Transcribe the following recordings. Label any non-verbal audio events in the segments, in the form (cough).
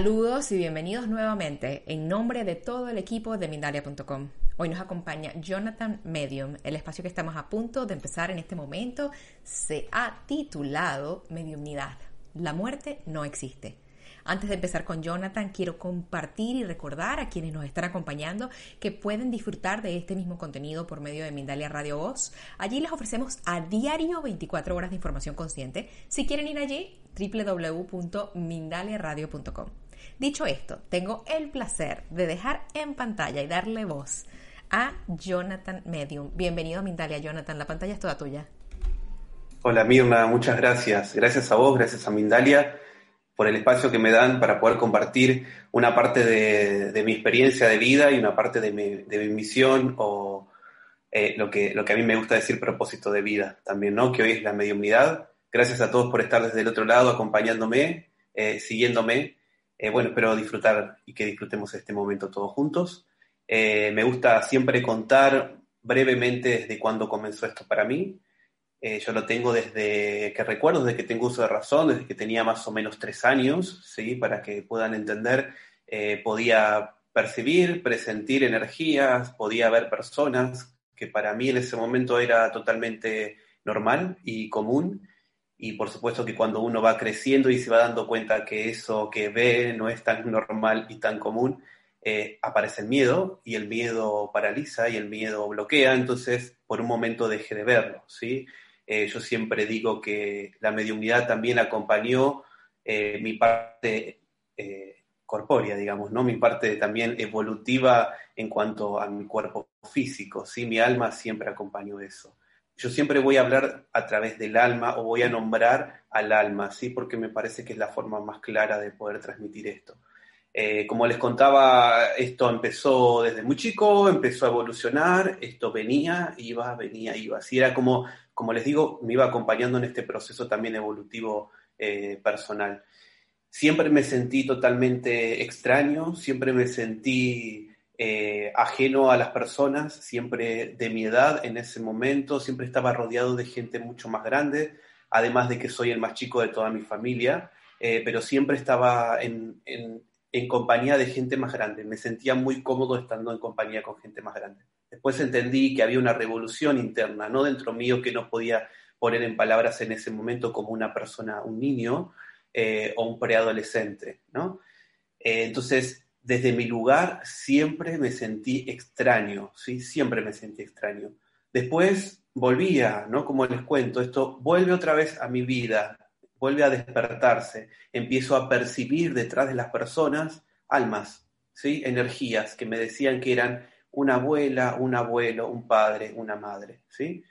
Saludos y bienvenidos nuevamente en nombre de todo el equipo de Mindalia.com. Hoy nos acompaña Jonathan Medium. El espacio que estamos a punto de empezar en este momento se ha titulado Mediumnidad. La muerte no existe. Antes de empezar con Jonathan, quiero compartir y recordar a quienes nos están acompañando que pueden disfrutar de este mismo contenido por medio de Mindalia Radio Voz. Allí les ofrecemos a diario 24 horas de información consciente. Si quieren ir allí, www.mindaliaradio.com. Dicho esto, tengo el placer de dejar en pantalla y darle voz a Jonathan Medium. Bienvenido a Mindalia, Jonathan. La pantalla es toda tuya. Hola Mirna, muchas gracias. Gracias a vos, gracias a Mindalia por el espacio que me dan para poder compartir una parte de, mi experiencia de vida y una parte de mi, misión o eh, lo, que, lo que a mí me gusta decir propósito de vida también, ¿no? Que hoy es la mediunidad. Gracias a todos por estar desde el otro lado acompañándome, eh, siguiéndome. Eh, bueno, espero disfrutar y que disfrutemos este momento todos juntos. me gusta siempre contar brevemente desde cuándo comenzó esto para mí. Eh, yo lo tengo desde que recuerdo, desde que tengo uso de razón, desde que tenía más o menos tres años, ¿sí? para que puedan entender, eh, podía percibir, presentir energías, podía ver personas, que para mí en ese momento era totalmente normal y común. Y por supuesto que cuando uno va creciendo y se va dando cuenta que eso que ve no es tan normal y tan común, eh, aparece el miedo y el miedo paraliza y el miedo bloquea, entonces por un momento dejé de verlo, ¿sí? Eh, yo siempre digo que la mediunidad también acompañó eh, mi parte corpórea, digamos, ¿no? Mi parte también evolutiva en cuanto a mi cuerpo físico, ¿sí? Mi alma siempre acompañó eso. Yo siempre voy a hablar a través del alma o voy a nombrar al alma, ¿sí? Porque me parece que es la forma más clara de poder transmitir esto. como les contaba, esto empezó desde muy chico, empezó a evolucionar, esto venía, iba, venía, iba. Era como como les digo, me iba acompañando en este proceso también evolutivo eh, personal. Siempre me sentí totalmente extraño, siempre me sentí eh, ajeno a las personas, siempre de mi edad en ese momento, siempre estaba rodeado de gente mucho más grande, además de que soy el más chico de toda mi familia, eh, pero siempre estaba en, en compañía de gente más grande, me sentía muy cómodo estando en compañía con gente más grande. Después entendí que había una revolución interna, no dentro mío que no podía poner en palabras en ese momento como una persona, un niño eh, o un preadolescente, ¿no? Entonces, desde mi lugar siempre me sentí extraño, ¿sí? Siempre me sentí extraño. Después volvía, ¿no? Como les cuento, esto vuelve otra vez a mi vida, vuelve a despertarse, empiezo a percibir detrás de las personas almas, ¿sí? Energías que me decían que eran una abuela, un abuelo, un padre, una madre, ¿sí?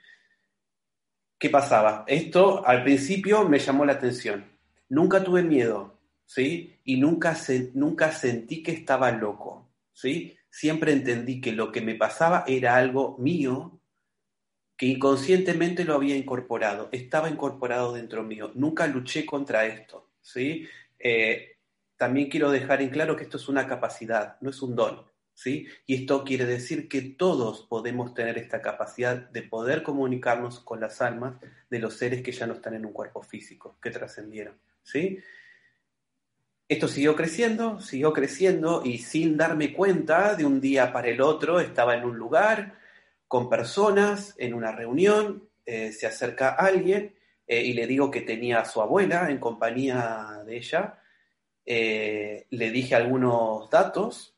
¿Qué pasaba? Esto al principio me llamó la atención. Nunca tuve miedo, ¿sí? Y nunca, nunca sentí que estaba loco, ¿sí? Siempre entendí que lo que me pasaba era algo mío, que inconscientemente lo había incorporado, estaba incorporado dentro mío. Nunca luché contra esto, ¿sí? Eh, también quiero dejar en claro que esto es una capacidad, no es un don. ¿sí? Y esto quiere decir que todos podemos tener esta capacidad de poder comunicarnos con las almas de los seres que ya no están en un cuerpo físico, que trascendieron, ¿sí? Esto siguió creciendo, siguió creciendo y sin darme cuenta, de un día para el otro, estaba en un lugar con personas, en una reunión, eh, se acerca alguien eh, y le digo que tenía a su abuela en compañía de ella, eh, le dije algunos datos,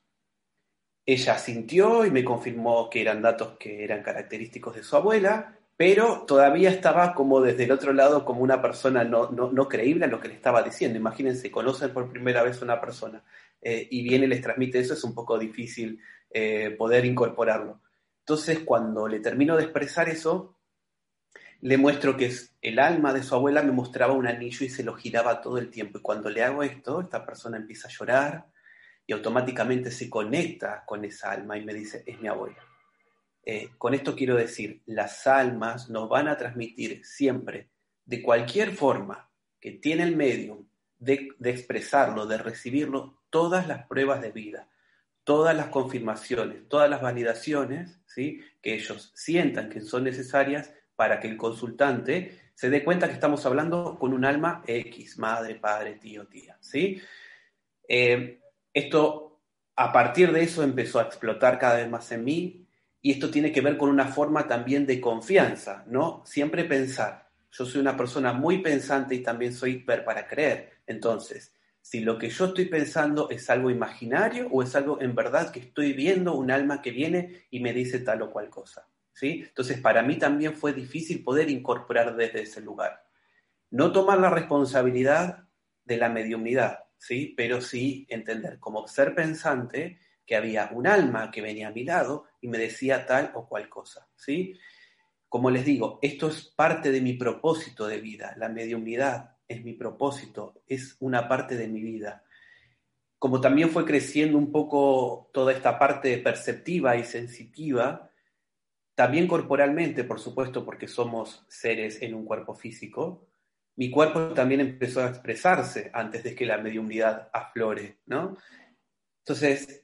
ella sintió y me confirmó que eran datos que eran característicos de su abuela, pero todavía estaba como desde el otro lado como una persona no, no, creíble a lo que le estaba diciendo. Imagínense, conocen por primera vez a una persona eh, y viene les transmite eso, es un poco difícil eh, poder incorporarlo. Entonces, cuando le termino de expresar eso, le muestro que es el alma de su abuela me mostraba un anillo y se lo giraba todo el tiempo. Y cuando le hago esto, esta persona empieza a llorar y automáticamente se conecta con esa alma y me dice, es mi abuela. Eh, con esto quiero decir, las almas nos van a transmitir siempre, de cualquier forma que tiene el medium de, expresarlo, de recibirlo, todas las pruebas de vida, todas las confirmaciones, todas las validaciones ¿sí? que ellos sientan que son necesarias para que el consultante se dé cuenta que estamos hablando con un alma X, madre, padre, tío, tía. ¿sí? Eh, esto, a partir de eso, empezó a explotar cada vez más en mí, y esto tiene que ver con una forma también de confianza, ¿no? Siempre pensar. Yo soy una persona muy pensante y también soy hiper para creer. Entonces, si lo que yo estoy pensando es algo imaginario o es algo en verdad que estoy viendo un alma que viene y me dice tal o cual cosa. ¿sí? Entonces, para mí también fue difícil poder incorporar desde ese lugar. No tomar la responsabilidad de la mediunidad, ¿sí? pero sí entender como ser pensante que había un alma que venía a mi lado y me decía tal o cual cosa, ¿sí? Como les digo, esto es parte de mi propósito de vida, la mediunidad es mi propósito, es una parte de mi vida. Como también fue creciendo un poco toda esta parte perceptiva y sensitiva, también corporalmente, por supuesto, porque somos seres en un cuerpo físico, mi cuerpo también empezó a expresarse antes de que la mediunidad aflore, ¿no? Entonces,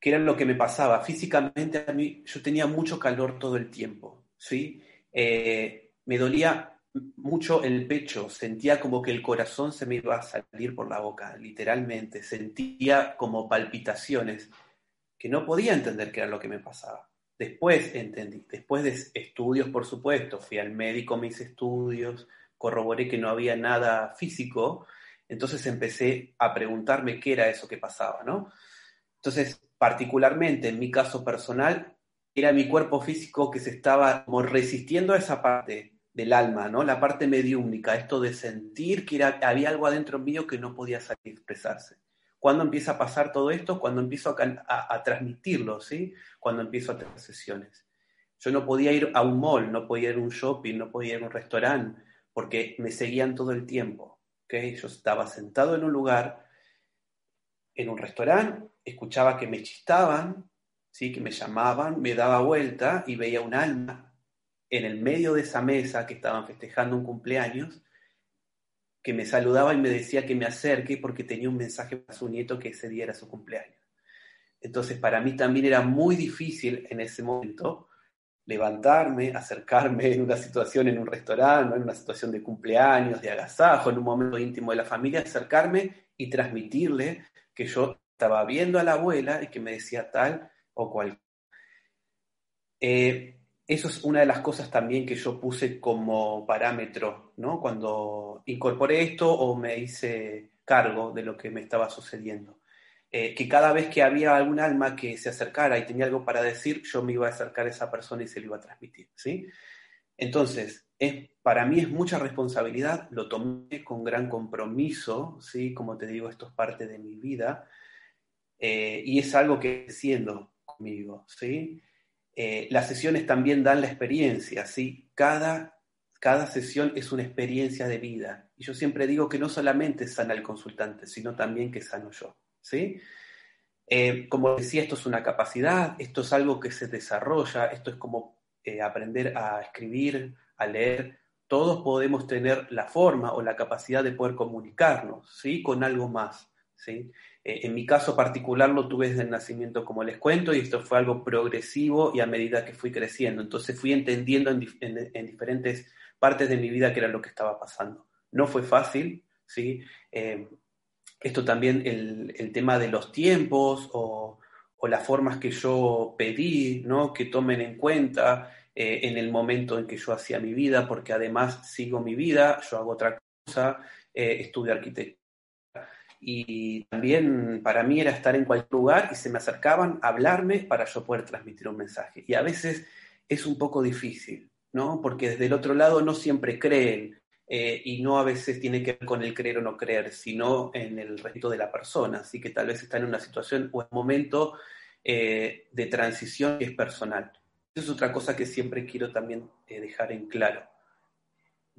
que era lo que me pasaba. Físicamente a mí yo tenía mucho calor todo el tiempo, ¿sí? Eh, me dolía mucho el pecho, sentía como que el corazón se me iba a salir por la boca, literalmente, sentía como palpitaciones que no podía entender qué era lo que me pasaba. Después entendí, después de estudios, por supuesto, fui al médico, me hice estudios, corroboré que no había nada físico, entonces empecé a preguntarme qué era eso que pasaba, ¿no? Entonces, particularmente en mi caso personal, era mi cuerpo físico que se estaba como resistiendo a esa parte del alma, ¿no? La parte mediúnica, esto de sentir que era, había algo adentro mío que no podía salir expresarse. ¿Cuándo empieza a pasar todo esto? Cuando empiezo a, transmitirlo, ¿sí? Cuando empiezo a tener sesiones. Yo no podía ir a un mall, no podía ir a un shopping, no podía ir a un restaurante, porque me seguían todo el tiempo, ¿ok? Yo estaba sentado en un lugar, en un restaurante, escuchaba que me chistaban, ¿sí? que me llamaban, me daba vuelta y veía un alma en el medio de esa mesa que estaban festejando un cumpleaños, que me saludaba y me decía que me acerque porque tenía un mensaje para su nieto que ese día era su cumpleaños. Entonces, para mí también era muy difícil en ese momento levantarme, acercarme en una situación en un restaurante, en una situación de cumpleaños, de agasajo, en un momento íntimo de la familia, acercarme y transmitirle que yo estaba viendo a la abuela y que me decía tal o cual. Eh, eso es una de las cosas también que yo puse como parámetro, ¿no? Cuando incorporé esto o me hice cargo de lo que me estaba sucediendo. Eh, que cada vez que había algún alma que se acercara y tenía algo para decir, yo me iba a acercar a esa persona y se lo iba a transmitir, ¿sí? Entonces, es, para mí es mucha responsabilidad, lo tomé con gran compromiso, ¿sí? Como te digo, esto es parte de mi vida, eh, y es algo que siendo conmigo, ¿sí? Eh, las sesiones también dan la experiencia, ¿sí? Cada, cada sesión es una experiencia de vida. Y yo siempre digo que no solamente sana el consultante, sino también que sano yo, ¿sí? Eh, como decía, esto es una capacidad, esto es algo que se desarrolla, esto es como aprender a escribir, a leer. Todos podemos tener la forma o la capacidad de poder comunicarnos, ¿sí? Con algo más, Eh, en mi caso particular lo tuve desde el nacimiento, como les cuento, y esto fue algo progresivo y a medida que fui creciendo. Entonces fui entendiendo en, diferentes partes de mi vida qué era lo que estaba pasando. No fue fácil, ¿sí? Eh, esto también, el, tema de los tiempos o, las formas que yo pedí, ¿no? Que tomen en cuenta eh, en el momento en que yo hacía mi vida, porque además sigo mi vida, yo hago otra cosa, estudio arquitectura y también para mí era estar en cualquier lugar y se me acercaban a hablarme para yo poder transmitir un mensaje. Y a veces es un poco difícil, ¿no? Porque desde el otro lado no siempre creen, eh, y no a veces tiene que ver con el creer o no creer, sino en el respeto de la persona. Así que tal vez está en una situación o en un momento eh, de transición que es personal. Eso es otra cosa que siempre quiero también eh, dejar en claro.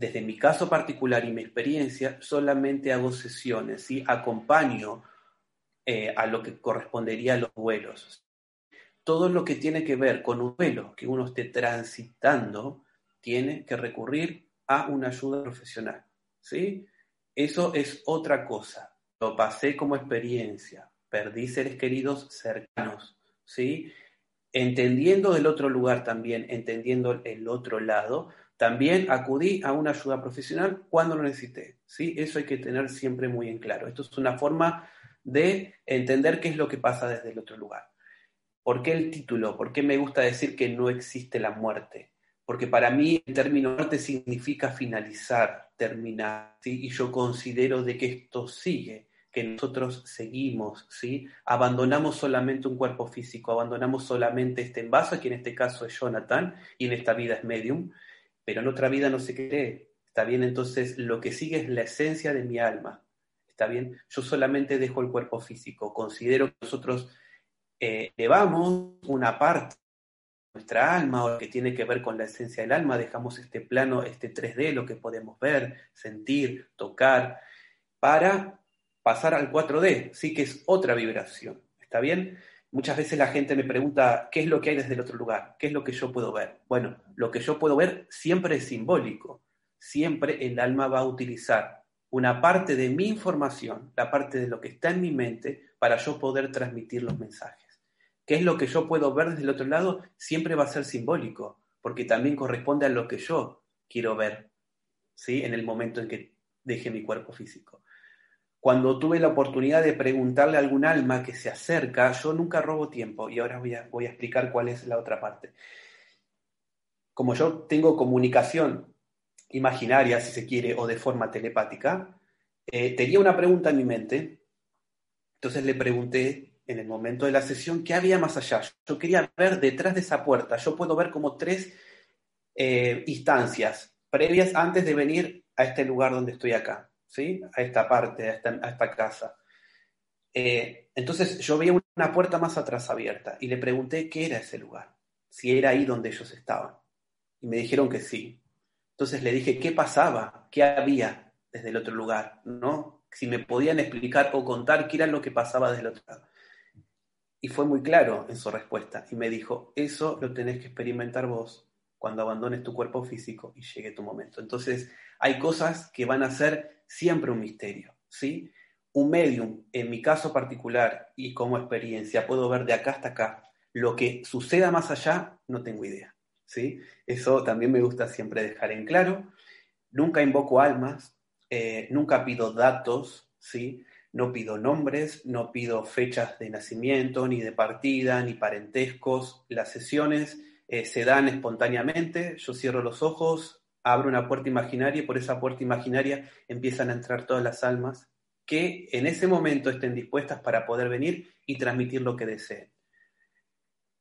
Desde mi caso particular y mi experiencia, solamente hago sesiones, ¿sí? acompaño a lo que correspondería a los vuelos todo lo que tiene que ver con un duelo que uno esté transitando, tiene que recurrir a una ayuda profesional. ¿sí? Eso es otra cosa. Lo pasé como experiencia. Perdí seres queridos cercanos. ¿sí? Entendiendo del otro lugar también, entendiendo el otro lado, también acudí a una ayuda profesional cuando lo necesité. ¿sí? Eso hay que tener siempre muy en claro. Esto es una forma de entender qué es lo que pasa desde el otro lugar. ¿Por qué el título? ¿Por qué me gusta decir que no existe la muerte? Porque para mí el término muerte significa finalizar, terminar, ¿sí? y yo considero de que esto sigue, que nosotros seguimos, ¿sí? Abandonamos solamente un cuerpo físico, abandonamos solamente este envaso, que en este caso es Jonathan, y en esta vida es medium, pero en otra vida no se cree. ¿Está bien? Entonces lo que sigue es la esencia de mi alma. ¿Está bien? Yo solamente dejo el cuerpo físico. Considero que nosotros eh, llevamos una parte de nuestra alma o lo que tiene que ver con la esencia del alma, dejamos este plano, este 3D, lo que podemos ver, sentir, tocar, para pasar al 4D, sí que es otra vibración, ¿está bien? Muchas veces la gente me pregunta, ¿qué es lo que hay desde el otro lugar? ¿Qué es lo que yo puedo ver? Bueno, lo que yo puedo ver siempre es simbólico. Siempre el alma va a utilizar una parte de mi información, la parte de lo que está en mi mente, para yo poder transmitir los mensajes qué es lo que yo puedo ver desde el otro lado, siempre va a ser simbólico, porque también corresponde a lo que yo quiero ver, ¿sí? En el momento en que deje mi cuerpo físico. Cuando tuve la oportunidad de preguntarle a algún alma que se acerca, yo nunca robo tiempo y ahora voy a, voy explicar cuál es la otra parte. Como yo tengo comunicación imaginaria, si se quiere, o de forma telepática, eh, tenía una pregunta en mi mente, entonces le pregunté en el momento de la sesión qué había más allá. Yo quería ver detrás de esa puerta. Yo puedo ver como tres eh, instancias previas antes de venir a este lugar donde estoy acá, ¿sí? A esta parte, a esta, casa. Eh, entonces yo veía una puerta más atrás abierta y le pregunté qué era ese lugar, si era ahí donde ellos estaban. Y me dijeron que sí. Entonces le dije qué pasaba, qué había desde el otro lugar, ¿no? Si me podían explicar o contar qué era lo que pasaba desde el otro lado. Y fue muy claro en su respuesta y me dijo, eso lo tenés que experimentar vos cuando abandones tu cuerpo físico y llegue tu momento. Entonces, hay cosas que van a ser siempre un misterio, ¿sí? Un medium, en mi caso particular y como experiencia, puedo ver de acá hasta acá. Lo que suceda más allá, no tengo idea, ¿sí? Eso también me gusta siempre dejar en claro. Nunca invoco almas, eh, nunca pido datos, ¿sí? No pido nombres, no pido fechas de nacimiento, ni de partida, ni parentescos. Las sesiones eh, se dan espontáneamente. Yo cierro los ojos, abro una puerta imaginaria y por esa puerta imaginaria empiezan a entrar todas las almas que en ese momento estén dispuestas para poder venir y transmitir lo que deseen.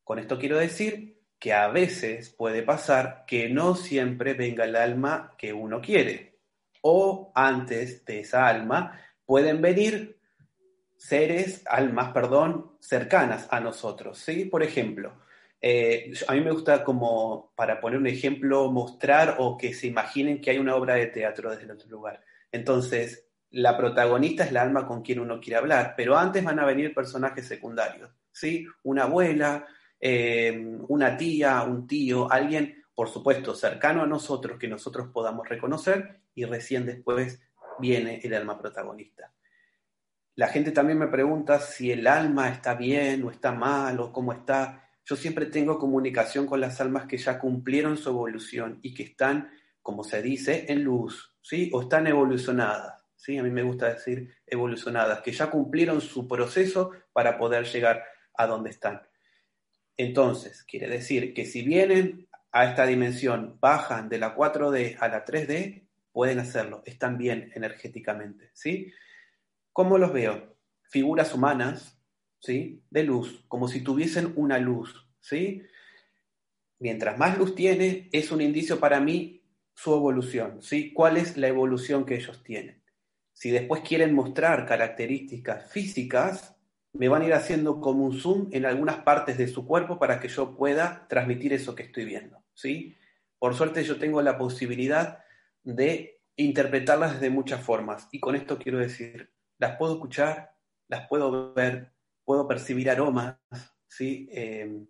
Con esto quiero decir que a veces puede pasar que no siempre venga el alma que uno quiere. O antes de esa alma pueden venir seres, almas, perdón, cercanas a nosotros, ¿sí? Por ejemplo, eh, a mí me gusta como, para poner un ejemplo, mostrar o que se imaginen que hay una obra de teatro desde el otro lugar. Entonces, la protagonista es la alma con quien uno quiere hablar, pero antes van a venir personajes secundarios, ¿sí? Una abuela, eh, una tía, un tío, alguien, por supuesto, cercano a nosotros que nosotros podamos reconocer y recién después viene el alma protagonista. La gente también me pregunta si el alma está bien o está mal o cómo está. Yo siempre tengo comunicación con las almas que ya cumplieron su evolución y que están, como se dice, en luz, ¿sí? O están evolucionadas, ¿sí? A mí me gusta decir evolucionadas, que ya cumplieron su proceso para poder llegar a donde están. Entonces, quiere decir que si vienen a esta dimensión, bajan de la 4D a la 3D, pueden hacerlo, están bien energéticamente, ¿sí? ¿Cómo los veo? Figuras humanas, ¿sí? De luz, como si tuviesen una luz, ¿sí? mientras más luz tiene, es un indicio para mí su evolución, ¿sí? ¿Cuál es la evolución que ellos tienen? Si después quieren mostrar características físicas, me van a ir haciendo como un zoom en algunas partes de su cuerpo para que yo pueda transmitir eso que estoy viendo, ¿sí? Por suerte yo tengo la posibilidad de interpretarlas de muchas formas y con esto quiero decir, las puedo escuchar, las puedo ver, puedo percibir aromas, ¿sí? Eh,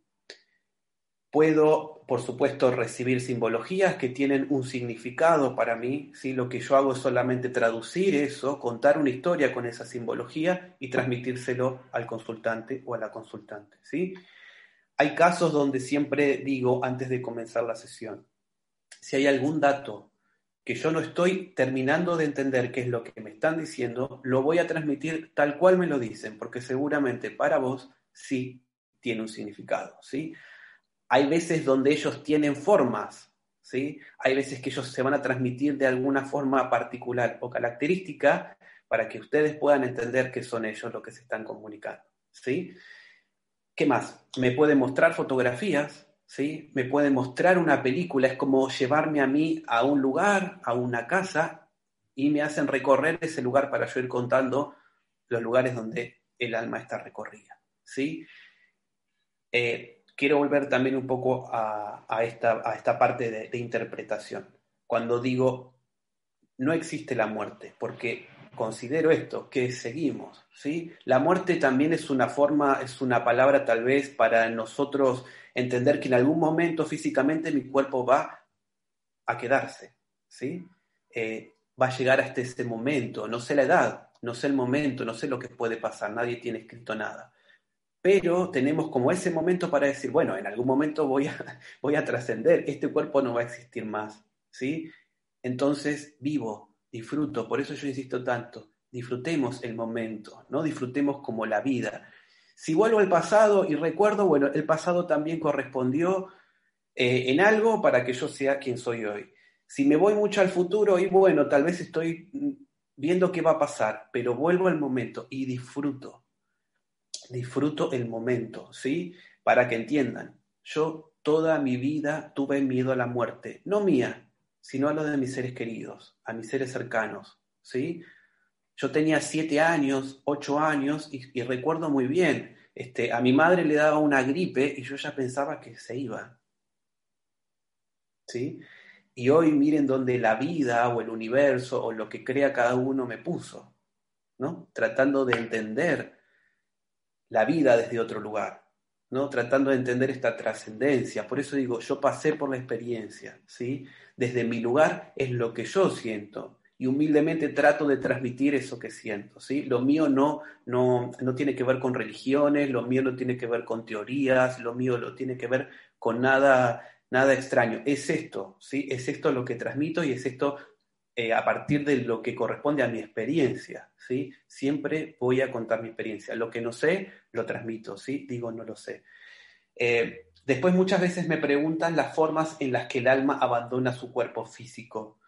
Puedo, por supuesto, recibir simbologías que tienen un significado para mí. ¿sí? Lo que yo hago es solamente traducir eso, contar una historia con esa simbología y transmitírselo al consultante o a la consultante. ¿sí? Hay casos donde siempre digo antes de comenzar la sesión, si hay algún dato que yo no estoy terminando de entender qué es lo que me están diciendo, lo voy a transmitir tal cual me lo dicen, porque seguramente para vos sí tiene un significado. ¿sí? hay veces donde ellos tienen formas, ¿sí? Hay veces que ellos se van a transmitir de alguna forma particular o característica para que ustedes puedan entender que son ellos los que se están comunicando, ¿sí? ¿Qué más? Me puede mostrar fotografías, ¿sí? Me puede mostrar una película, es como llevarme a mí a un lugar, a una casa, y me hacen recorrer ese lugar para yo ir contando los lugares donde el alma está recorrida, ¿sí? Eh, quiero volver también un poco a, esta, a esta, parte de, interpretación. Cuando digo, no existe la muerte, porque considero esto, que seguimos, ¿sí? La muerte también es una forma, es una palabra tal vez para nosotros entender que en algún momento físicamente mi cuerpo va a quedarse, ¿sí? Eh, va a llegar hasta ese momento, no sé la edad, no sé el momento, no sé lo que puede pasar, nadie tiene escrito nada pero tenemos como ese momento para decir, bueno, en algún momento voy a, (laughs) voy a trascender, este cuerpo no va a existir más, ¿sí? Entonces vivo, disfruto, por eso yo insisto tanto, disfrutemos el momento, ¿no? Disfrutemos como la vida. Si vuelvo al pasado y recuerdo, bueno, el pasado también correspondió eh, en algo para que yo sea quien soy hoy. Si me voy mucho al futuro y bueno, tal vez estoy mm, viendo qué va a pasar, pero vuelvo al momento y disfruto disfruto el momento, ¿sí? Para que entiendan, yo toda mi vida tuve miedo a la muerte, no mía, sino a lo de mis seres queridos, a mis seres cercanos, ¿sí? Yo tenía siete años, ocho años y, recuerdo muy bien, este, a mi madre le daba una gripe y yo ya pensaba que se iba, ¿sí? Y hoy miren donde la vida o el universo o lo que crea cada uno me puso, ¿no? Tratando de entender la vida desde otro lugar, ¿no? Tratando de entender esta trascendencia. Por eso digo, yo pasé por la experiencia, ¿sí? Desde mi lugar es lo que yo siento y humildemente trato de transmitir eso que siento, ¿sí? Lo mío no, no, no tiene que ver con religiones, lo mío no tiene que ver con teorías, lo mío no tiene que ver con nada, nada extraño. Es esto, ¿sí? Es esto lo que transmito y es esto eh, a partir de lo que corresponde a mi experiencia, ¿sí? Siempre voy a contar mi experiencia. Lo que no sé, lo transmito, ¿sí? Digo, no lo sé. Eh, después muchas veces me preguntan las formas en las que el alma abandona su cuerpo físico.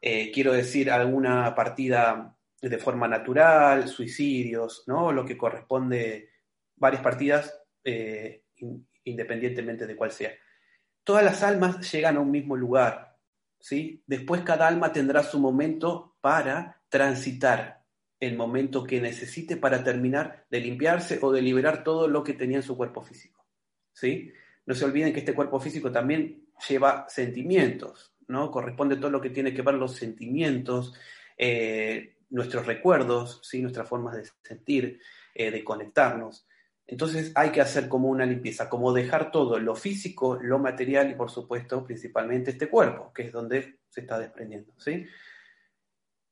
Eh, quiero decir, alguna partida de forma natural, suicidios, ¿no? Lo que corresponde, varias partidas, independientemente de cuál sea. Todas las almas llegan a un mismo lugar, ¿sí? Después cada alma tendrá su momento para transitar el momento que necesite para terminar de limpiarse o de liberar todo lo que tenía en su cuerpo físico, ¿sí? No se olviden que este cuerpo físico también lleva sentimientos, ¿no? Corresponde todo lo que tiene que ver los sentimientos, eh, nuestros recuerdos, ¿sí? Nuestras formas de sentir, eh, de conectarnos. Entonces hay que hacer como una limpieza, como dejar todo, lo físico, lo material y por supuesto principalmente este cuerpo, que es donde se está desprendiendo. ¿sí?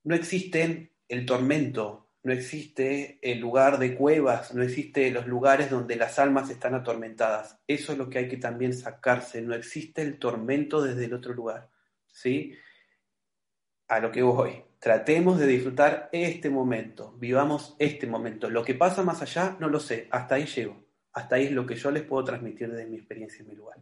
No existe el tormento, no existe el lugar de cuevas, no existe los lugares donde las almas están atormentadas. Eso es lo que hay que también sacarse, no existe el tormento desde el otro lugar. ¿Sí? A lo que voy. Tratemos de disfrutar este momento, vivamos este momento. Lo que pasa más allá, no lo sé, hasta ahí llego. Hasta ahí es lo que yo les puedo transmitir desde mi experiencia en mi lugar.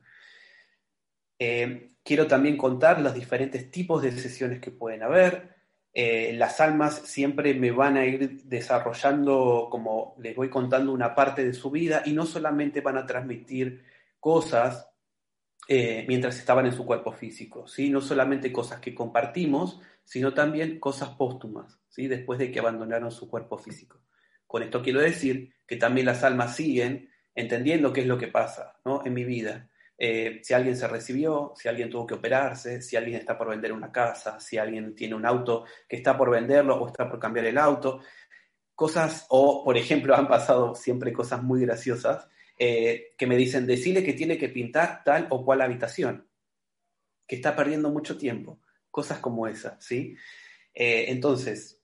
Eh, quiero también contar los diferentes tipos de sesiones que pueden haber. Eh, las almas siempre me van a ir desarrollando, como les voy contando, una parte de su vida y no solamente van a transmitir cosas eh, mientras estaban en su cuerpo físico, ¿sí? No solamente cosas que compartimos, sino también cosas póstumas, ¿sí? Después de que abandonaron su cuerpo físico. Con esto quiero decir que también las almas siguen entendiendo qué es lo que pasa, ¿no? En mi vida. Eh, si alguien se recibió, si alguien tuvo que operarse, si alguien está por vender una casa, si alguien tiene un auto que está por venderlo o está por cambiar el auto. Cosas, o por ejemplo, han pasado siempre cosas muy graciosas eh, que me dicen, decirle que tiene que pintar tal o cual habitación, que está perdiendo mucho tiempo. Cosas como esas, ¿sí? Eh, entonces,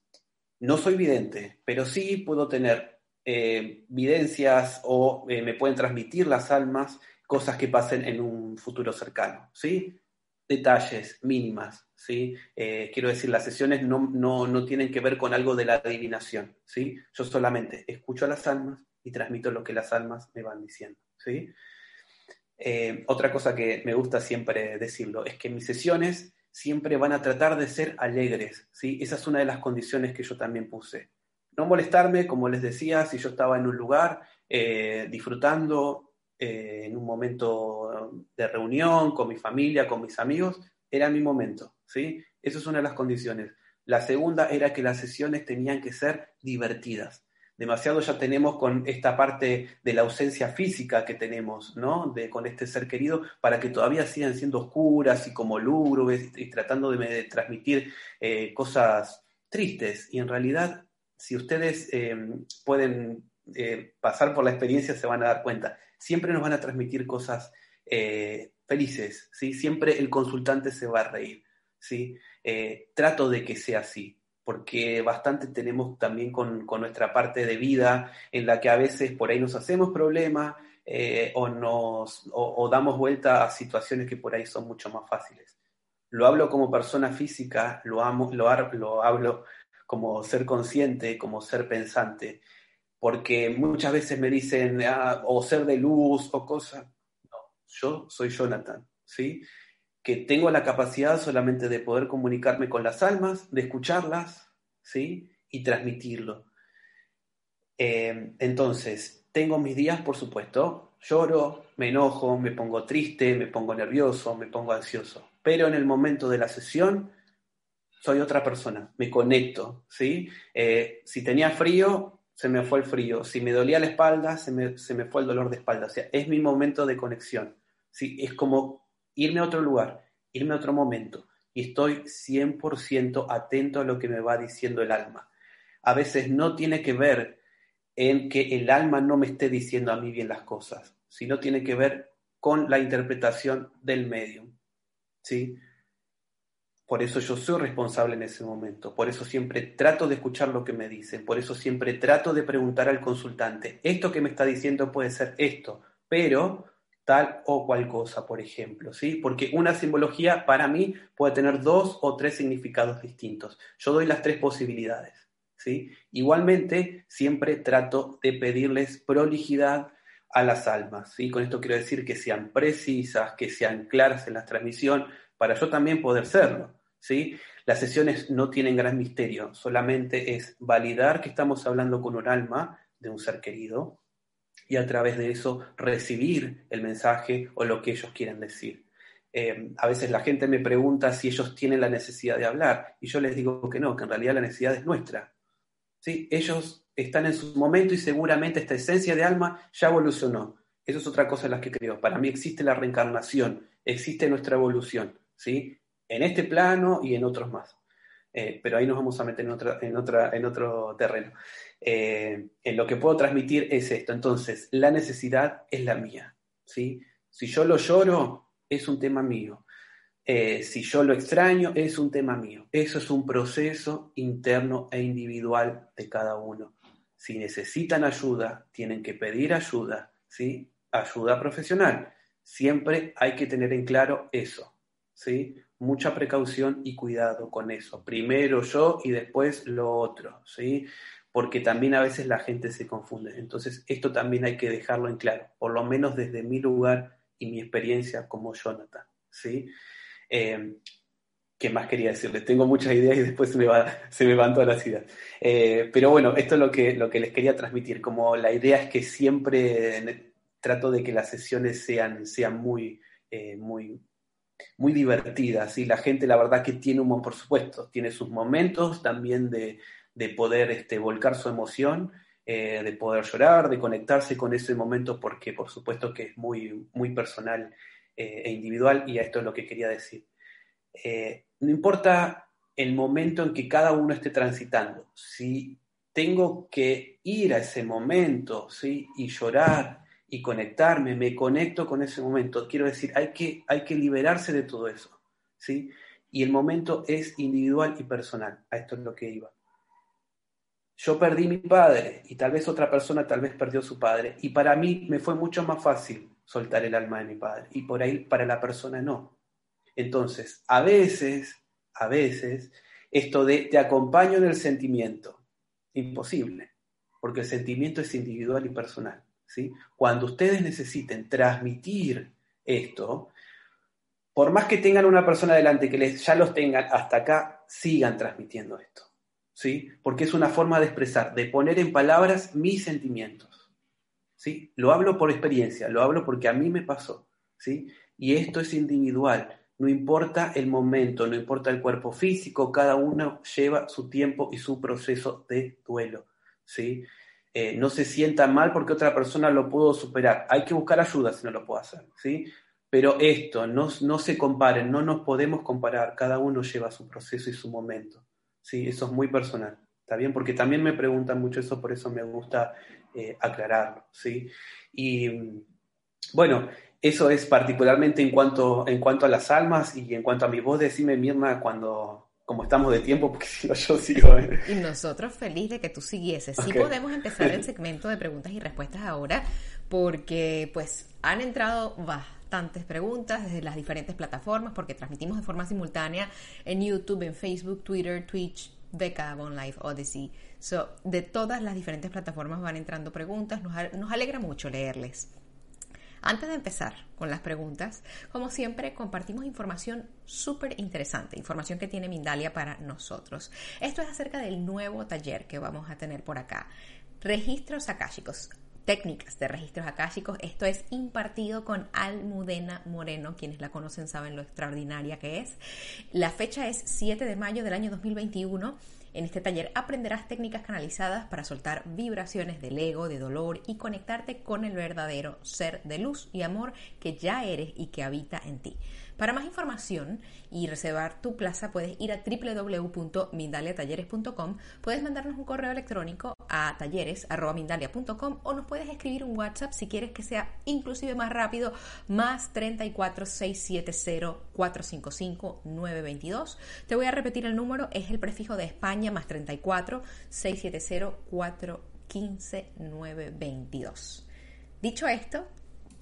no soy vidente, pero sí puedo tener videncias o me pueden transmitir las almas cosas que pasen en un futuro cercano, ¿sí? Detalles mínimas, ¿sí? Eh, quiero decir, las sesiones no, no, tienen que ver con algo de la adivinación, ¿sí? Yo solamente escucho a las almas y transmito lo que las almas me van diciendo, ¿sí? Eh, otra cosa que me gusta siempre decirlo es que mis sesiones siempre van a tratar de ser alegres, ¿sí? Esa es una de las condiciones que yo también puse. No molestarme, como les decía, si yo estaba en un lugar eh, disfrutando, eh, en un momento de reunión con mi familia, con mis amigos, era mi momento, ¿sí? Esa es una de las condiciones. La segunda era que las sesiones tenían que ser divertidas. Demasiado ya tenemos con esta parte de la ausencia física que tenemos, ¿no? De, con este ser querido, para que todavía sigan siendo oscuras y como lúgubres y, tratando de, transmitir eh, cosas tristes. Y en realidad, si ustedes eh, pueden pasar por la experiencia, se van a dar cuenta siempre nos van a transmitir cosas eh, felices, ¿sí? Siempre el consultante se va a reír, ¿sí? Eh, trato de que sea así, porque bastante tenemos también con, nuestra parte de vida en la que a veces por ahí nos hacemos problemas eh, o, nos, o, damos vuelta a situaciones que por ahí son mucho más fáciles. Lo hablo como persona física, lo, amo, lo, lo hablo como ser consciente, como ser pensante porque muchas veces me dicen, ah, o ser de luz o cosas. No, yo soy Jonathan, ¿sí? Que tengo la capacidad solamente de poder comunicarme con las almas, de escucharlas, ¿sí? Y transmitirlo. Eh, entonces, tengo mis días, por supuesto, lloro, me enojo, me pongo triste, me pongo nervioso, me pongo ansioso. Pero en el momento de la sesión, soy otra persona, me conecto, ¿sí? Eh, si tenía frío, se me fue el frío. Si me dolía la espalda, se me, fue el dolor de espalda. O es mi momento de conexión. ¿sí? Es como irme a otro lugar, irme a otro momento. Y estoy 100% atento a lo que me va diciendo el alma. A veces no tiene que ver en que el alma no me esté diciendo a mí bien las cosas, sino tiene que ver con la interpretación del medium. ¿sí? Por eso yo soy responsable en ese momento. Por eso siempre trato de escuchar lo que me dicen. Por eso siempre trato de preguntar al consultante, esto que me está diciendo puede ser esto, pero tal o cual cosa, por ejemplo, ¿sí? Porque una simbología para mí puede tener dos o tres significados distintos. Yo doy las tres posibilidades, ¿sí? Igualmente, siempre trato de pedirles prolijidad a las almas, ¿sí? Con esto quiero decir que sean precisas, que sean claras en la transmisión, para yo también poder serlo. ¿sí? Las sesiones no tienen gran misterio, solamente es validar que estamos hablando con un alma de un ser querido y a través de eso recibir el mensaje o lo que ellos quieren decir. Eh, a veces la gente me pregunta si ellos tienen la necesidad de hablar y yo les digo que no, que en realidad la necesidad es nuestra. ¿sí? Ellos están en su momento y seguramente esta esencia de alma ya evolucionó. Eso es otra cosa en la que creo. Para mí existe la reencarnación, existe nuestra evolución. ¿sí? en este plano y en otros más. Eh, pero ahí nos vamos a meter en, otra, en, en otro terreno. Eh, en lo que puedo transmitir es esto. Entonces, la necesidad es la mía. ¿sí? Si yo lo lloro, es un tema mío. Eh, si yo lo extraño, es un tema mío. Eso es un proceso interno e individual de cada uno. Si necesitan ayuda, tienen que pedir ayuda, ¿sí? Ayuda profesional. Siempre hay que tener en claro eso, ¿sí? Mucha precaución y cuidado con eso. Primero yo y después lo otro, ¿sí? Porque también a veces la gente se confunde. Entonces, esto también hay que dejarlo en claro, por lo menos desde mi lugar y mi experiencia como Jonathan, ¿sí? Eh, ¿Qué más quería decirles? Tengo muchas ideas y después se me, va, se me van todas las ideas. Eh, pero bueno, esto es lo que, lo que les quería transmitir. Como la idea es que siempre trato de que las sesiones sean, sean muy, eh, muy, muy divertida. ¿sí? La gente, la verdad, que tiene un, por supuesto, tiene sus momentos también de, poder este, volcar su emoción, eh, de poder llorar, de conectarse con ese momento, porque por supuesto que es muy, muy personal e individual, y esto es lo que quería decir. no importa el momento en que cada uno esté transitando, si tengo que ir a ese momento, ¿sí? Y llorar y conectarme, me conecto con ese momento. Quiero decir, hay que, hay que liberarse de todo eso, ¿sí? Y el momento es individual y personal. A esto es lo que iba. Yo perdí mi padre y tal vez otra persona tal vez perdió su padre. Y para mí me fue mucho más fácil soltar el alma de mi padre. Y por ahí para la persona no. Entonces, a veces, a veces, esto de te acompaño en el sentimiento, Imposible, porque el sentimiento es individual y personal. ¿Sí? Cuando ustedes necesiten transmitir esto, por más que tengan una persona delante que les, ya los tengan hasta acá, sigan transmitiendo esto. ¿sí? Porque es una forma de expresar, de poner en palabras mis sentimientos. ¿sí? Lo hablo por experiencia, lo hablo porque a mí me pasó. ¿sí? Y esto es individual. No importa el momento, no importa el cuerpo físico, cada uno lleva su tiempo y su proceso de duelo. ¿sí? Eh, no se sienta mal porque otra persona lo pudo superar. Hay que buscar ayuda si no lo puede hacer. ¿sí? Pero esto, no, no se comparen, no nos podemos comparar. Cada uno lleva su proceso y su momento. ¿sí? Eso es muy personal. ¿Está bien? Porque también me preguntan mucho eso, por eso me gusta eh, aclararlo. ¿sí? Y bueno, eso es particularmente en cuanto, en cuanto a las almas y en cuanto a mi voz, decime Mirna cuando, como estamos de tiempo, porque si no yo sigo. ¿eh? Y nosotros feliz de que tú siguieses. Sí podemos empezar el (laughs) segmento de preguntas y respuestas ahora, porque pues han entrado bastantes preguntas desde las diferentes plataformas, porque transmitimos de forma simultánea en YouTube, en Facebook, Twitter, Twitch, Decabon Live, Odyssey. So, de todas las diferentes plataformas van entrando preguntas. Nos, nos alegra mucho leerles. Antes de empezar con las preguntas, como siempre, compartimos información súper interesante, información que tiene Mindalia para nosotros. Esto es acerca del nuevo taller que vamos a tener por acá. Registros akáshicos, técnicas de registros akáshicos. Esto es impartido con Almudena Moreno. Quienes la conocen saben lo extraordinaria que es. La fecha es 7 de mayo del año 2021 en este taller aprenderás técnicas canalizadas para soltar vibraciones del ego, de dolor y conectarte con el verdadero ser de luz y amor que ya eres y que habita en ti. Para más información y reservar tu plaza puedes ir a www.mindaliatalleres.com, puedes mandarnos un correo electrónico a talleres.mindalia.com o nos puedes escribir un WhatsApp si quieres que sea inclusive más rápido, más 34 670 455 922. Te voy a repetir el número, es el prefijo de España, más 34 670 415 922. Dicho esto,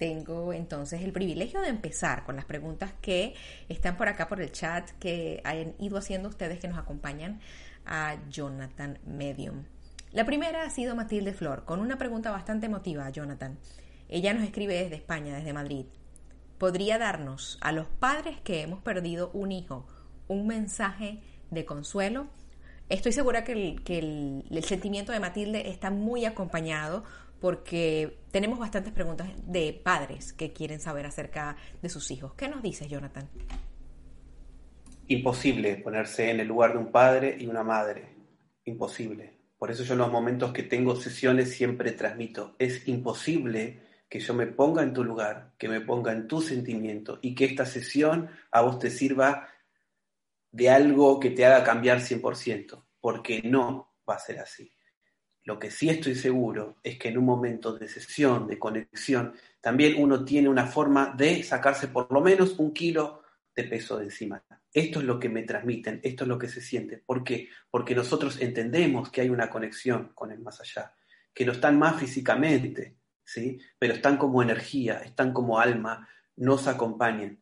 tengo entonces el privilegio de empezar con las preguntas que están por acá por el chat que han ido haciendo ustedes que nos acompañan a Jonathan Medium. La primera ha sido Matilde Flor, con una pregunta bastante emotiva a Jonathan. Ella nos escribe desde España, desde Madrid. ¿Podría darnos a los padres que hemos perdido un hijo un mensaje de consuelo? Estoy segura que el, que el sentimiento de Matilde está muy acompañado porque tenemos bastantes preguntas de padres que quieren saber acerca de sus hijos. ¿Qué nos dices, Jonathan? Imposible ponerse en el lugar de un padre y una madre. Imposible. Por eso yo en los momentos que tengo sesiones siempre transmito. Es imposible que yo me ponga en tu lugar, que me ponga en tu sentimiento y que esta sesión a vos te sirva de algo que te haga cambiar 100%, porque no va a ser así. Lo que sí estoy seguro es que en un momento de sesión, de conexión, también uno tiene una forma de sacarse por lo menos un kilo de peso de encima. Esto es lo que me transmiten, esto es lo que se siente. ¿Por qué? Porque nosotros entendemos que hay una conexión con el más allá, que no están más físicamente, ¿sí? pero están como energía, están como alma, nos acompañan.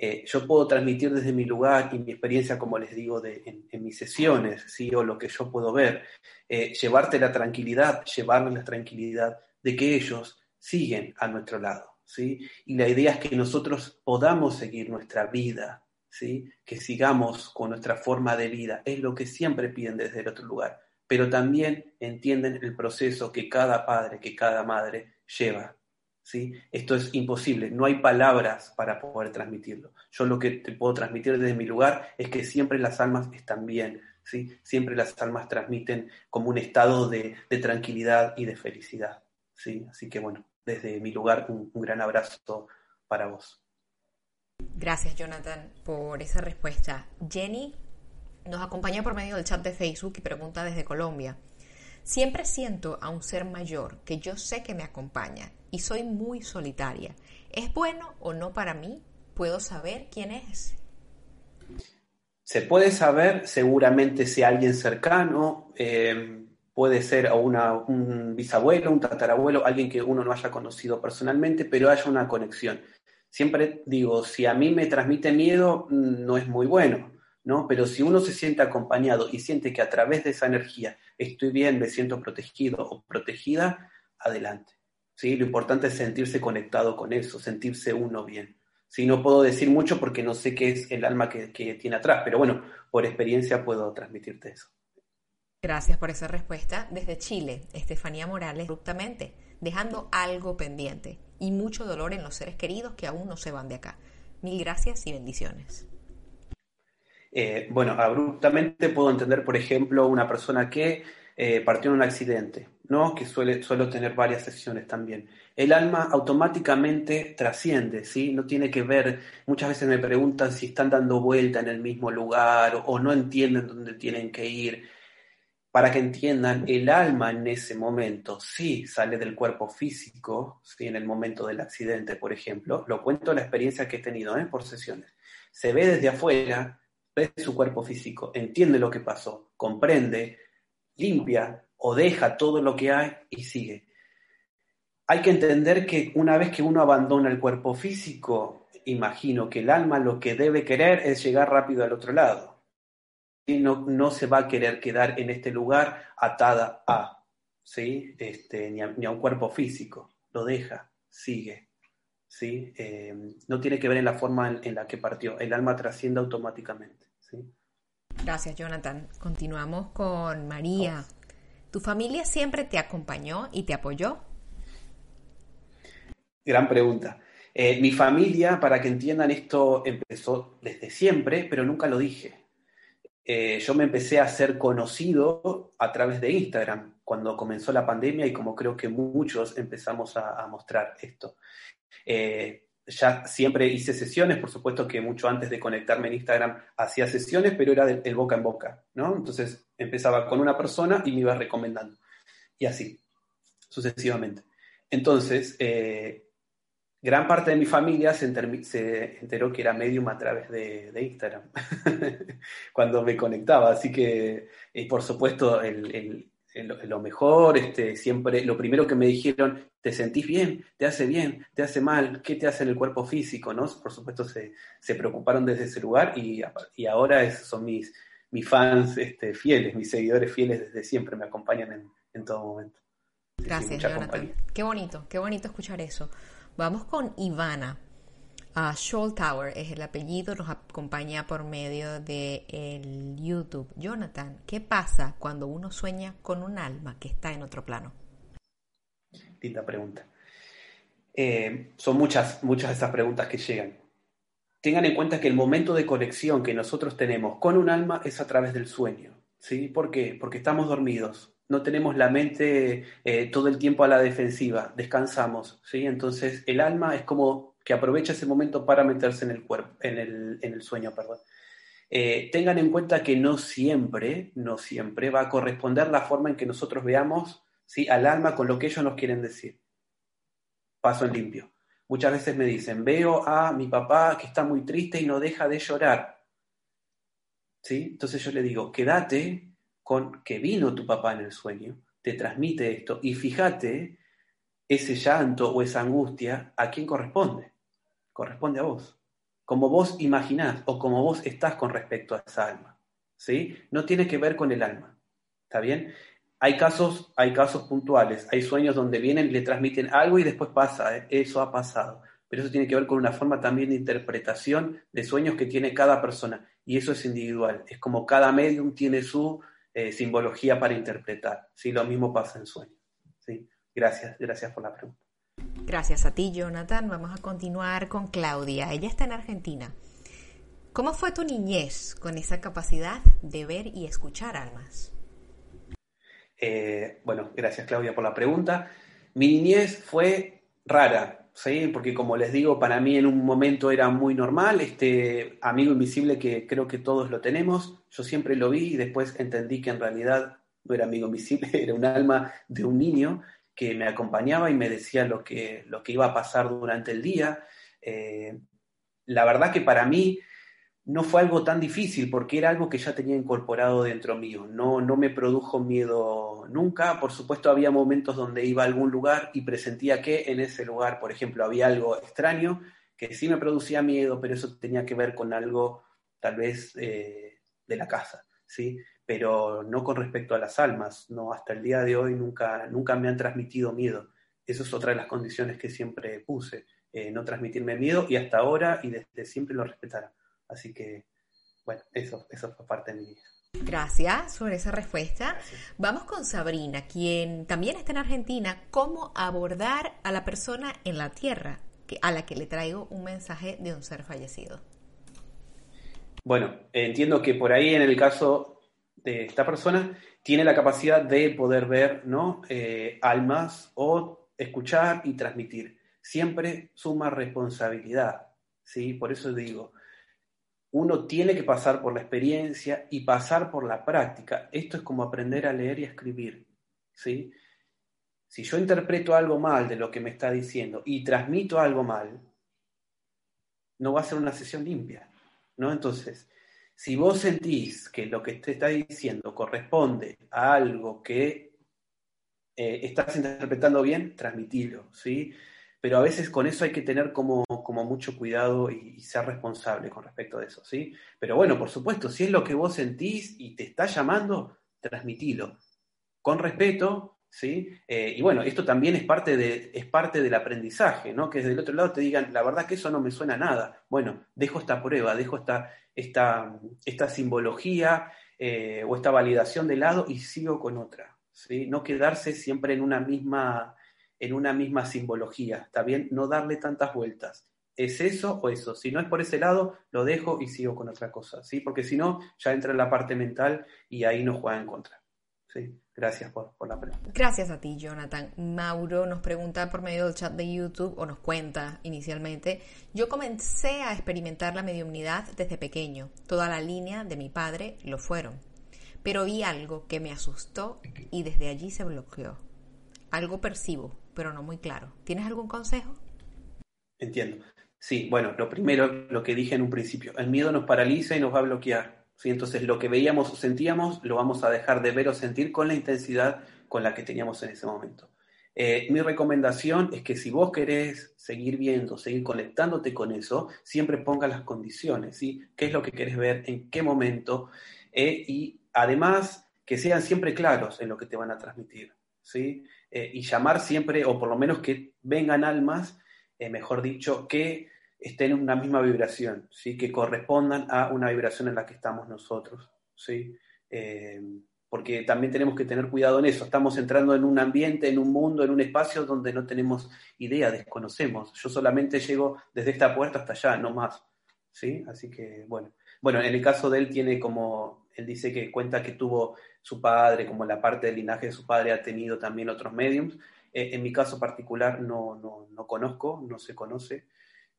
Eh, yo puedo transmitir desde mi lugar y mi experiencia, como les digo, de, en, mis sesiones, ¿sí? o lo que yo puedo ver, eh, llevarte la tranquilidad, llevarles la tranquilidad de que ellos siguen a nuestro lado. ¿sí? Y la idea es que nosotros podamos seguir nuestra vida, ¿sí? que sigamos con nuestra forma de vida, es lo que siempre piden desde el otro lugar, pero también entienden el proceso que cada padre, que cada madre lleva ¿sí? Esto es imposible, no hay palabras para poder transmitirlo. Yo lo que te puedo transmitir desde mi lugar es que siempre las almas están bien, ¿sí? Siempre las almas transmiten como un estado de, tranquilidad y de felicidad, ¿sí? Así que bueno, desde mi lugar un, un gran abrazo para vos. Gracias, Jonathan, por esa respuesta. Jenny nos acompaña por medio del chat de Facebook y pregunta desde Colombia. Siempre siento a un ser mayor que yo sé que me acompaña y soy muy solitaria. ¿Es bueno o no para mí? ¿Puedo saber quién es? Se puede saber seguramente si alguien cercano, eh, puede ser un bisabuelo, un tatarabuelo, alguien que uno no haya conocido personalmente, pero haya una conexión. Siempre digo, si a mí me transmite miedo, mm, no es muy bueno, ¿no? Pero si uno se siente acompañado y siente que a través de esa energía estoy bien, me siento protegido o protegida, adelante. ¿sí? Lo importante es sentirse conectado con eso, sentirse uno bien. ¿sí? No puedo decir mucho porque no sé qué es el alma que, que tiene atrás, pero bueno, por experiencia puedo transmitirte eso. Gracias por esa respuesta. Desde Chile, Estefanía Morales, abruptamente, dejando algo pendiente y mucho dolor en los seres queridos que aún no se van de acá. Mil gracias y bendiciones. Eh, bueno, abruptamente puedo entender, por ejemplo, una persona que eh, partió en un accidente, ¿no? Que suele, suelo tener varias sesiones también. El alma automáticamente trasciende, ¿sí? No tiene que ver, muchas veces me preguntan si están dando vuelta en el mismo lugar o no entienden dónde tienen que ir. Para que entiendan, el alma en ese momento sí sale del cuerpo físico, ¿sí? en el momento del accidente, por ejemplo. Lo cuento la experiencia que he tenido ¿eh? por sesiones. Se ve desde afuera, ve su cuerpo físico, entiende lo que pasó, comprende, limpia o deja todo lo que hay y sigue. Hay que entender que una vez que uno abandona el cuerpo físico, imagino que el alma lo que debe querer es llegar rápido al otro lado. Y no, no se va a querer quedar en este lugar atada a, ¿sí? este, ni, a un cuerpo físico. Lo deja, sigue. ¿sí? Eh, no tiene que ver en la forma en, la que partió. El alma trasciende automáticamente. ¿Sí? Gracias, Jonathan. Continuamos con María. ¿Tu familia siempre te acompañó y te apoyó? Gran pregunta. Eh, mi familia, para que entiendan esto, empezó desde siempre, pero nunca lo dije. Eh, yo me empecé a ser conocido a través de Instagram cuando comenzó la pandemia y como creo que muchos empezamos a, a mostrar esto. Eh, ya siempre hice sesiones, por supuesto que mucho antes de conectarme en Instagram hacía sesiones, pero era el boca en boca, ¿no? Entonces empezaba con una persona y me iba recomendando. Y así, sucesivamente. Entonces, eh, gran parte de mi familia se, enteró que era medium a través de, Instagram, (laughs) cuando me conectaba. Así que, y por supuesto, el, lo mejor, este, siempre, lo primero que me dijeron, ¿te sentís bien? ¿Te hace bien? ¿Te hace mal? ¿Qué te hace en el cuerpo físico? ¿no? Por supuesto se, se preocuparon desde ese lugar y, y ahora son mis, mis fans este, fieles, mis seguidores fieles desde siempre, me acompañan en, en todo momento. Gracias, Jonathan. Qué bonito, qué bonito escuchar eso. Vamos con Ivana. Uh, Tower es el apellido, nos acompaña por medio de el YouTube. Jonathan, ¿qué pasa cuando uno sueña con un alma que está en otro plano? Linda pregunta. Eh, son muchas, muchas de estas preguntas que llegan. Tengan en cuenta que el momento de conexión que nosotros tenemos con un alma es a través del sueño. ¿sí? ¿Por qué? Porque estamos dormidos, no tenemos la mente eh, todo el tiempo a la defensiva, descansamos. ¿sí? Entonces el alma es como que aprovecha ese momento para meterse en el cuerpo, en el, en el sueño, perdón. Eh, tengan en cuenta que no siempre, no siempre va a corresponder la forma en que nosotros veamos ¿sí? al alma con lo que ellos nos quieren decir. Paso en limpio. Muchas veces me dicen, veo a mi papá que está muy triste y no deja de llorar. ¿Sí? Entonces yo le digo, quédate con que vino tu papá en el sueño, te transmite esto y fíjate ese llanto o esa angustia a quién corresponde corresponde a vos. Como vos imaginás o como vos estás con respecto a esa alma. ¿sí? No tiene que ver con el alma. ¿Está bien? Hay casos, hay casos puntuales, hay sueños donde vienen le transmiten algo y después pasa, ¿eh? eso ha pasado. Pero eso tiene que ver con una forma también de interpretación de sueños que tiene cada persona. Y eso es individual. Es como cada medium tiene su eh, simbología para interpretar. ¿sí? Lo mismo pasa en sueños. ¿sí? Gracias, gracias por la pregunta. Gracias a ti, Jonathan. Vamos a continuar con Claudia. Ella está en Argentina. ¿Cómo fue tu niñez con esa capacidad de ver y escuchar almas? Eh, bueno, gracias Claudia por la pregunta. Mi niñez fue rara, ¿sí? porque como les digo, para mí en un momento era muy normal, este amigo invisible que creo que todos lo tenemos, yo siempre lo vi y después entendí que en realidad no era amigo invisible, (laughs) era un alma de un niño que me acompañaba y me decía lo que, lo que iba a pasar durante el día. Eh, la verdad que para mí no fue algo tan difícil porque era algo que ya tenía incorporado dentro mío. No, no me produjo miedo nunca. Por supuesto, había momentos donde iba a algún lugar y presentía que en ese lugar, por ejemplo, había algo extraño que sí me producía miedo, pero eso tenía que ver con algo tal vez eh, de la casa, ¿sí? Pero no con respecto a las almas. No, hasta el día de hoy nunca, nunca me han transmitido miedo. Eso es otra de las condiciones que siempre puse, eh, no transmitirme miedo y hasta ahora y desde siempre lo respetará. Así que, bueno, eso, eso fue parte de mi vida. Gracias por esa respuesta. Vamos con Sabrina, quien también está en Argentina. ¿Cómo abordar a la persona en la Tierra a la que le traigo un mensaje de un ser fallecido? Bueno, entiendo que por ahí en el caso de esta persona tiene la capacidad de poder ver ¿no? Eh, almas o escuchar y transmitir. Siempre suma responsabilidad. ¿sí? Por eso digo, uno tiene que pasar por la experiencia y pasar por la práctica. Esto es como aprender a leer y a escribir. ¿sí? Si yo interpreto algo mal de lo que me está diciendo y transmito algo mal, no va a ser una sesión limpia. ¿no? Entonces, si vos sentís que lo que te está diciendo corresponde a algo que eh, estás interpretando bien, transmitilo. ¿sí? pero a veces con eso hay que tener como, como mucho cuidado y, ser responsable con respecto a eso, ¿sí? Pero bueno, por supuesto, si es lo que vos sentís y te está llamando, transmitilo con respeto, ¿sí? Eh, y bueno, esto también es parte, de, es parte del aprendizaje, ¿no? Que desde el otro lado te digan, la verdad que eso no me suena a nada. Bueno, dejo esta prueba, dejo esta, esta, esta simbología eh, o esta validación de lado y sigo con otra, ¿sí? No quedarse siempre en una misma en una misma simbología, ¿está bien? No darle tantas vueltas. ¿Es eso o eso? Si no es por ese lado, lo dejo y sigo con otra cosa, ¿sí? Porque si no, ya entra en la parte mental y ahí nos juega en contra. ¿sí? Gracias por, por, la pregunta. Gracias a ti, Jonathan. Mauro nos pregunta por medio del chat de YouTube o nos cuenta inicialmente, yo comencé a experimentar la mediumnidad desde pequeño. Toda la línea de mi padre lo fueron. Pero vi algo que me asustó y desde allí se bloqueó. Algo percibo, pero no muy claro. ¿Tienes algún consejo? Entiendo. Sí, bueno, lo primero, lo que dije en un principio, el miedo nos paraliza y nos va a bloquear. ¿Sí? Entonces, lo que veíamos o sentíamos, lo vamos a dejar de ver o sentir con la intensidad con la que teníamos en ese momento. Eh, mi recomendación es que si vos querés seguir viendo, seguir conectándote con eso, siempre ponga las condiciones, ¿sí? ¿Qué es lo que querés ver, en qué momento? Eh, y además, que sean siempre claros en lo que te van a transmitir, ¿sí? Eh, y llamar siempre, o por lo menos que vengan almas, mejor dicho, que estén en una misma vibración, ¿sí? que correspondan a una vibración en la que estamos nosotros. ¿sí? Eh, porque también tenemos que tener cuidado en eso. Estamos entrando en un ambiente, en un mundo, en un espacio donde no tenemos idea, desconocemos. Yo solamente llego desde esta puerta hasta allá, no más. ¿sí? Así que, bueno. Bueno, en el caso de él tiene como, él dice que cuenta que tuvo su padre, como la parte del linaje de su padre ha tenido también otros mediums. Eh, en mi caso particular no, no, no conozco, no se conoce,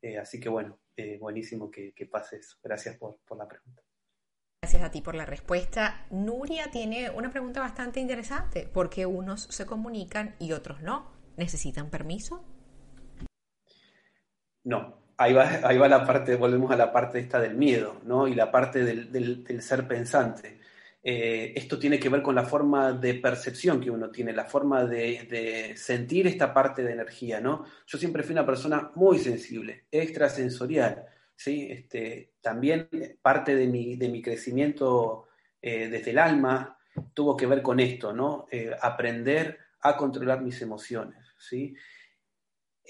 eh, así que bueno, eh, buenísimo que, que pase eso. Gracias por, por la pregunta. Gracias a ti por la respuesta. Nuria tiene una pregunta bastante interesante. ¿Por qué unos se comunican y otros no? ¿Necesitan permiso? No, ahí va, ahí va la parte, volvemos a la parte esta del miedo, ¿no? Y la parte del, del, del ser pensante. Eh, esto tiene que ver con la forma de percepción que uno tiene, la forma de, sentir esta parte de energía, ¿no? Yo siempre fui una persona muy sensible, extrasensorial, ¿sí? Este, también parte de mi, de mi crecimiento eh, desde el alma tuvo que ver con esto, ¿no? Eh, aprender a controlar mis emociones, ¿sí?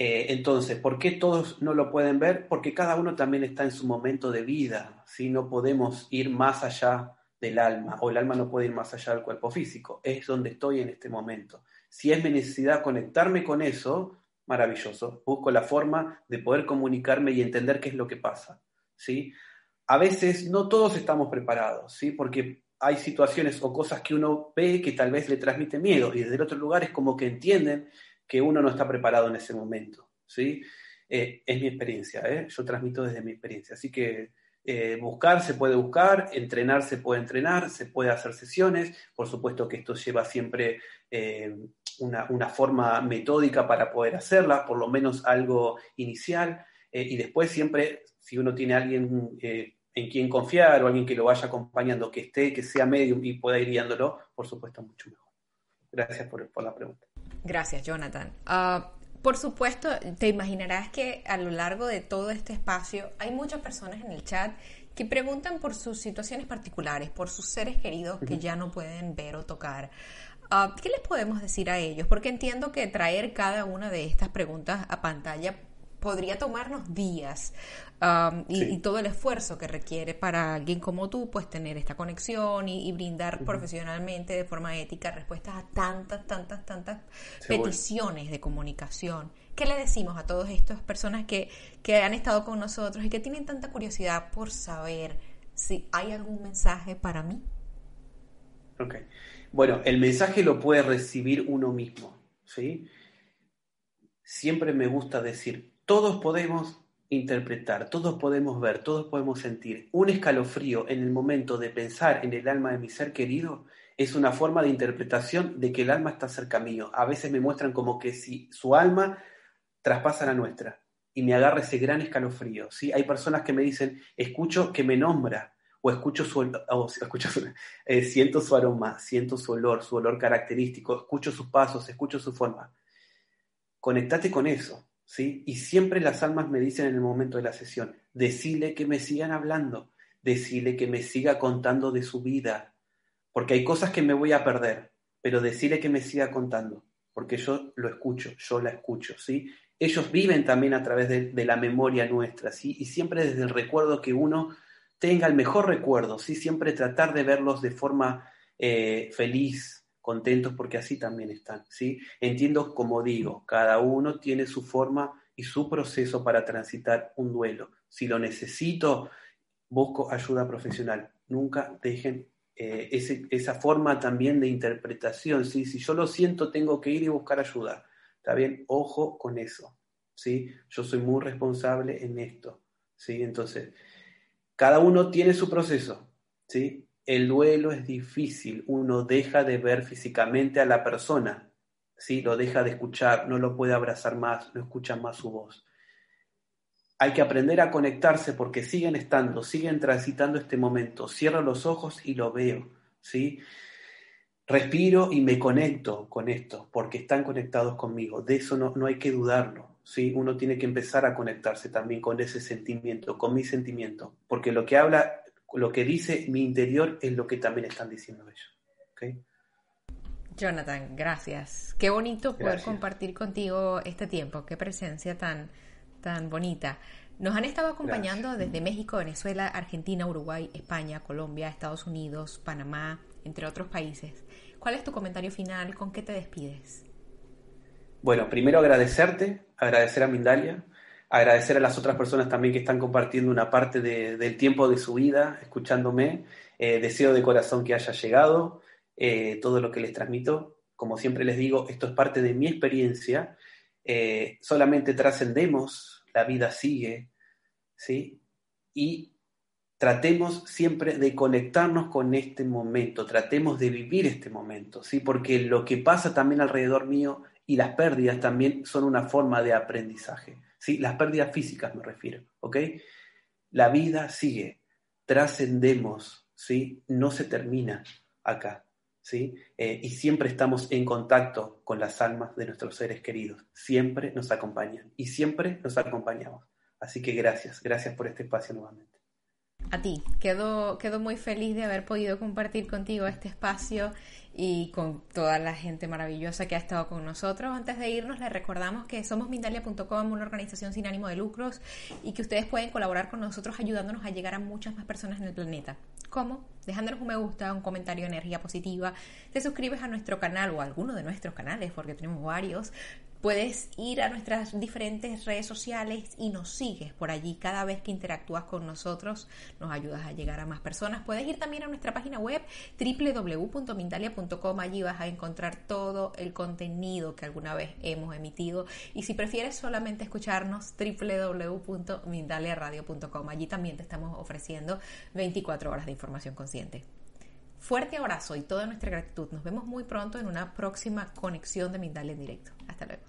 entonces, ¿por qué todos no lo pueden ver? Porque cada uno también está en su momento de vida, ¿sí? No podemos ir más allá del alma, o el alma no puede ir más allá del cuerpo físico, es donde estoy en este momento. Si es mi necesidad conectarme con eso, maravilloso. Busco la forma de poder comunicarme y entender qué es lo que pasa, ¿sí? A veces no todos estamos preparados, ¿sí? Porque hay situaciones o cosas que uno ve que tal vez le transmite miedo y desde el otro lugar es como que entienden que uno no está preparado en ese momento, ¿sí? Eh, es mi experiencia, ¿eh? yo transmito desde mi experiencia. Así que eh, buscar se puede buscar, entrenar se puede entrenar, se puede hacer sesiones, por supuesto que esto lleva siempre una, forma metódica para poder hacerla, por lo menos algo inicial, y después siempre, si uno tiene alguien en quien confiar o alguien que lo vaya acompañando, que esté, que sea medium y pueda ir guiándolo, por supuesto, mucho mejor. Gracias por, la pregunta. Gracias, Jonathan. Ah, por supuesto, te imaginarás que a lo largo de todo este espacio hay muchas personas en el chat que preguntan por sus situaciones particulares, por sus seres queridos que ya no pueden ver o tocar. Ah, ¿Qué les podemos decir a ellos? Porque entiendo que traer cada una de estas preguntas a pantalla podría tomarnos días um, y, todo el esfuerzo que requiere para alguien como tú, pues tener esta conexión y, brindar profesionalmente de forma ética respuestas a tantas, tantas, tantas peticiones de comunicación. ¿Qué le decimos a todas estas personas que, que han estado con nosotros y que tienen tanta curiosidad por saber si hay algún mensaje para mí? Ok. Bueno, el mensaje lo puede recibir uno mismo, ¿sí? Siempre me gusta decir, todos podemos interpretar, todos podemos ver, todos podemos sentir. Un escalofrío en el momento de pensar en el alma de mi ser querido es una forma de interpretación de que el alma está cerca mío. A veces me muestran como que si su alma traspasa la nuestra y me agarra ese gran escalofrío. ¿sí? Hay personas que me dicen, escucho que me nombra o escucho su, escucho eh, siento su aroma, siento su olor, su olor característico, escucho sus pasos, escucho su forma. Conectate con eso ¿sí? Y siempre las almas me dicen en el momento de la sesión, decile que me sigan hablando, decile que me siga contando de su vida, porque hay cosas que me voy a perder, pero decile que me siga contando, porque yo lo escucho, yo la escucho, ¿sí? Ellos viven también a través de, la memoria nuestra, ¿sí? Y siempre desde el recuerdo que uno tenga el mejor recuerdo, ¿sí? Siempre tratar de verlos de forma eh, feliz, contentos porque así también están, ¿sí? Entiendo, como digo, cada uno tiene su forma y su proceso para transitar un duelo. Si lo necesito, busco ayuda profesional. Nunca dejen eh, esa forma también de interpretación, ¿sí? Si yo lo siento, tengo que ir y buscar ayuda. ¿Está bien? Ojo con eso, ¿sí? Yo soy muy responsable en esto, ¿sí? Entonces, cada uno tiene su proceso, ¿sí? El duelo es difícil, uno deja de ver físicamente a la persona, ¿sí? lo deja de escuchar, no lo puede abrazar más, no escucha más su voz. Hay que aprender a conectarse porque siguen estando, siguen transitando este momento. Cierro los ojos y lo veo, ¿sí? Respiro y me conecto con esto porque están conectados conmigo. De eso no, no hay que dudarlo, ¿sí? Uno tiene que empezar a conectarse también con ese sentimiento, con mi sentimiento, porque lo que habla lo que dice mi interior es lo que también están diciendo ellos. Jonathan, gracias. Qué bonito poder compartir contigo este tiempo, qué presencia tan, tan bonita. Nos han estado acompañando desde México, Venezuela, Argentina, Uruguay, España, Colombia, Estados Unidos, Panamá, entre otros países. ¿Cuál es tu comentario final? ¿Con qué te despides? Bueno, primero agradecerte, agradecer a Mindalia agradecer a las otras personas también que están compartiendo una parte del tiempo de su vida, escuchándome. Eh, deseo de corazón que haya llegado eh, todo lo que les transmito. Como siempre les digo, esto es parte de mi experiencia. Eh, solamente trascendemos, la vida sigue, ¿sí? Y tratemos siempre de conectarnos con este momento, tratemos de vivir este momento, ¿sí? Porque lo que pasa también alrededor mío y las pérdidas también son una forma de aprendizaje. ¿Sí? Las pérdidas físicas me refiero, ¿ok? La vida sigue, trascendemos, ¿sí? No se termina acá, ¿sí? Eh, y siempre estamos en contacto con las almas de nuestros seres queridos, siempre nos acompañan y siempre nos acompañamos. Así que gracias, gracias por este espacio nuevamente. A ti, quedo, quedo muy feliz de haber podido compartir contigo este espacio y con toda la gente maravillosa que ha estado con nosotros. Antes de irnos, les recordamos que somos Mindalia.com, una organización sin ánimo de lucros, y que ustedes pueden colaborar con nosotros ayudándonos a llegar a muchas más personas en el planeta. ¿Cómo? Dejándonos un me gusta, un comentario energía positiva, te suscribes a nuestro canal o a alguno de nuestros canales, porque tenemos varios, Puedes ir a nuestras diferentes redes sociales y nos sigues por allí cada vez que interactúas con nosotros, nos ayudas a llegar a más personas. Puedes ir también a nuestra página web www.mindalia.com, allí vas a encontrar todo el contenido que alguna vez hemos emitido y si prefieres solamente escucharnos www.mindaliaradio.com, allí también te estamos ofreciendo 24 horas de información consciente. Fuerte abrazo y toda nuestra gratitud. Nos vemos muy pronto en una próxima conexión de Mindalia en directo. Hasta luego.